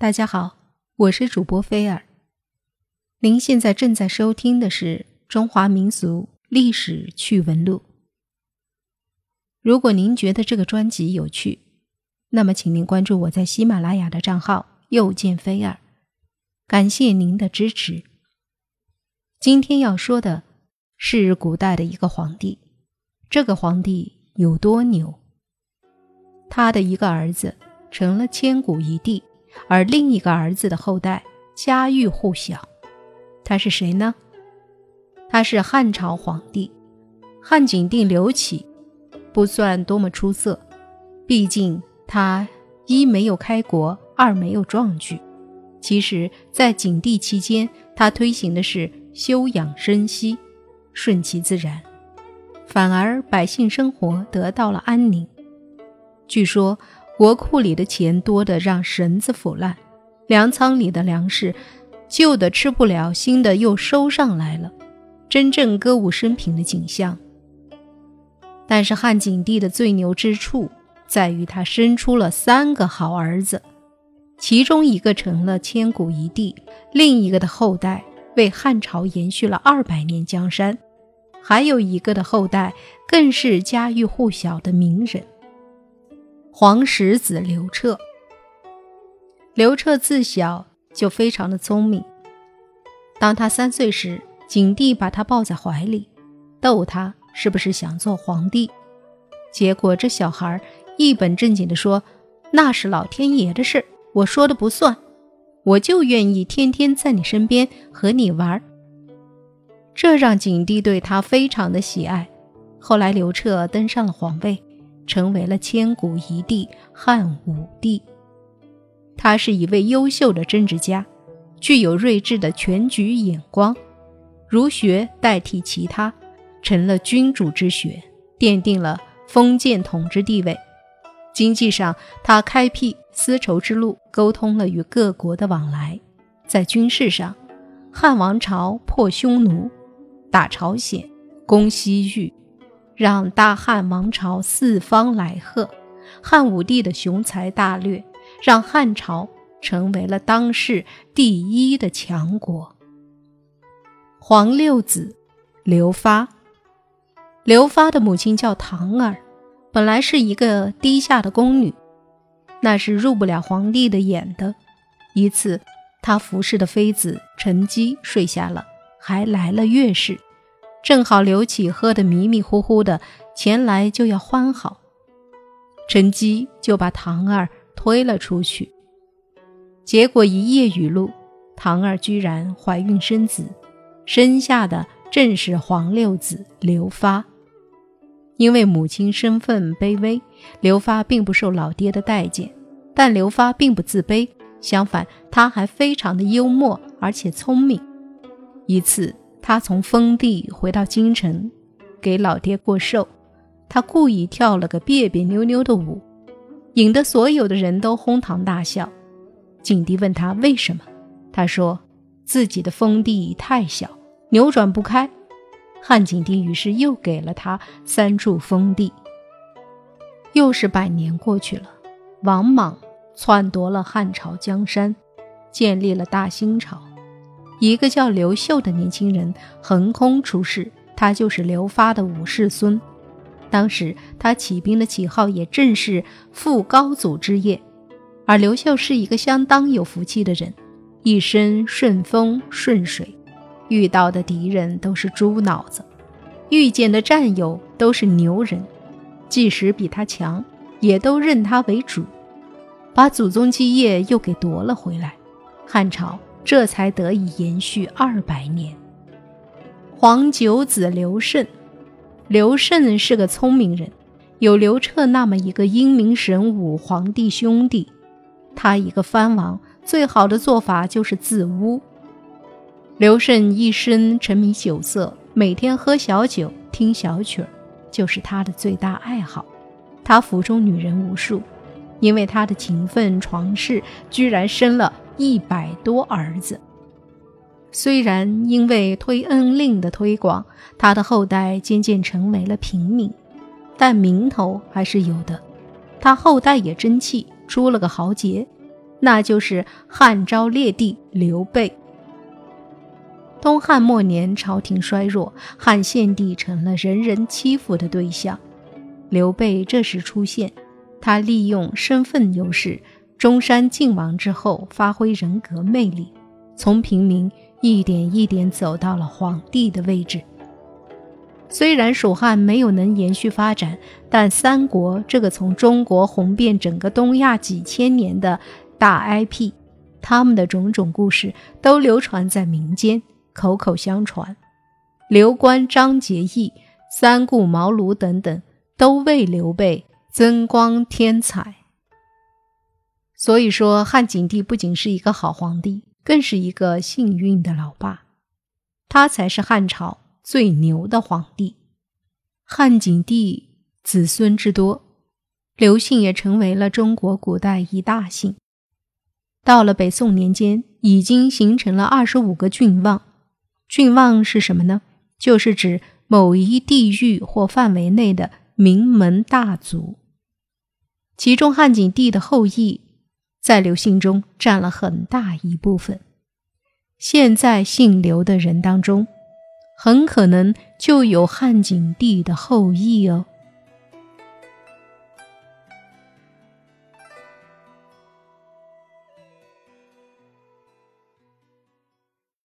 大家好，我是主播菲尔。您现在正在收听的是《中华民俗历史趣闻录》。如果您觉得这个专辑有趣，那么请您关注我在喜马拉雅的账号“又见菲尔”，感谢您的支持。今天要说的是古代的一个皇帝，这个皇帝有多牛？他的一个儿子成了千古一帝。而另一个儿子的后代家喻户晓，他是谁呢？他是汉朝皇帝汉景帝刘启，不算多么出色，毕竟他一没有开国，二没有壮举。其实，在景帝期间，他推行的是休养生息，顺其自然，反而百姓生活得到了安宁。据说。国库里的钱多得让绳子腐烂，粮仓里的粮食旧的吃不了，新的又收上来了，真正歌舞升平的景象。但是汉景帝的最牛之处在于他生出了三个好儿子，其中一个成了千古一帝，另一个的后代为汉朝延续了二百年江山，还有一个的后代更是家喻户晓的名人。皇十子刘彻，刘彻自小就非常的聪明。当他三岁时，景帝把他抱在怀里，逗他是不是想做皇帝。结果这小孩一本正经地说：“那是老天爷的事，我说的不算，我就愿意天天在你身边和你玩。”这让景帝对他非常的喜爱。后来刘彻登上了皇位。成为了千古一帝汉武帝。他是一位优秀的政治家，具有睿智的全局眼光。儒学代替其他，成了君主之学，奠定了封建统治地位。经济上，他开辟丝绸之路，沟通了与各国的往来。在军事上，汉王朝破匈奴，打朝鲜，攻西域。让大汉王朝四方来贺，汉武帝的雄才大略让汉朝成为了当世第一的强国。皇六子刘发，刘发的母亲叫唐儿，本来是一个低下的宫女，那是入不了皇帝的眼的。一次，他服侍的妃子陈姬睡下了，还来了乐事。正好刘启喝得迷迷糊糊的，前来就要欢好，陈姬就把唐儿推了出去。结果一夜雨露，唐儿居然怀孕生子，生下的正是皇六子刘发。因为母亲身份卑微，刘发并不受老爹的待见，但刘发并不自卑，相反，他还非常的幽默而且聪明。一次。他从封地回到京城，给老爹过寿。他故意跳了个别别扭扭的舞，引得所有的人都哄堂大笑。景帝问他为什么，他说自己的封地太小，扭转不开。汉景帝于是又给了他三处封地。又是百年过去了，王莽篡夺了汉朝江山，建立了大新朝。一个叫刘秀的年轻人横空出世，他就是刘发的五世孙。当时他起兵的旗号也正是复高祖之业。而刘秀是一个相当有福气的人，一生顺风顺水，遇到的敌人都是猪脑子，遇见的战友都是牛人，即使比他强，也都认他为主，把祖宗基业又给夺了回来。汉朝。这才得以延续二百年。皇九子刘胜，刘胜是个聪明人，有刘彻那么一个英明神武皇帝兄弟。他一个藩王，最好的做法就是自污。刘胜一生沉迷酒色，每天喝小酒、听小曲儿，就是他的最大爱好。他府中女人无数，因为他的勤奋床事，居然生了。一百多儿子，虽然因为推恩令的推广，他的后代渐渐成为了平民，但名头还是有的。他后代也争气，出了个豪杰，那就是汉昭烈帝刘备。东汉末年，朝廷衰弱，汉献帝成了人人欺负的对象。刘备这时出现，他利用身份优势，中山靖王之后，发挥人格魅力，从平民一点一点走到了皇帝的位置。虽然蜀汉没有能延续发展，但三国这个从中国红遍整个东亚几千年的大 IP，他们的种种故事都流传在民间，口口相传。刘关张结义、三顾茅庐等等，都为刘备增光添彩。所以说，汉景帝不仅是一个好皇帝，更是一个幸运的老爸，他才是汉朝。最牛的皇帝，汉景帝子孙之多，刘姓也成为了中国古代一大姓。到了北宋年间，已经形成了二十五个郡望。郡望是什么呢？就是指某一地域或范围内的名门大族。其中，汉景帝的后裔在刘姓中占了很大一部分。现在姓刘的人当中。很可能就有汉景帝的后裔哦。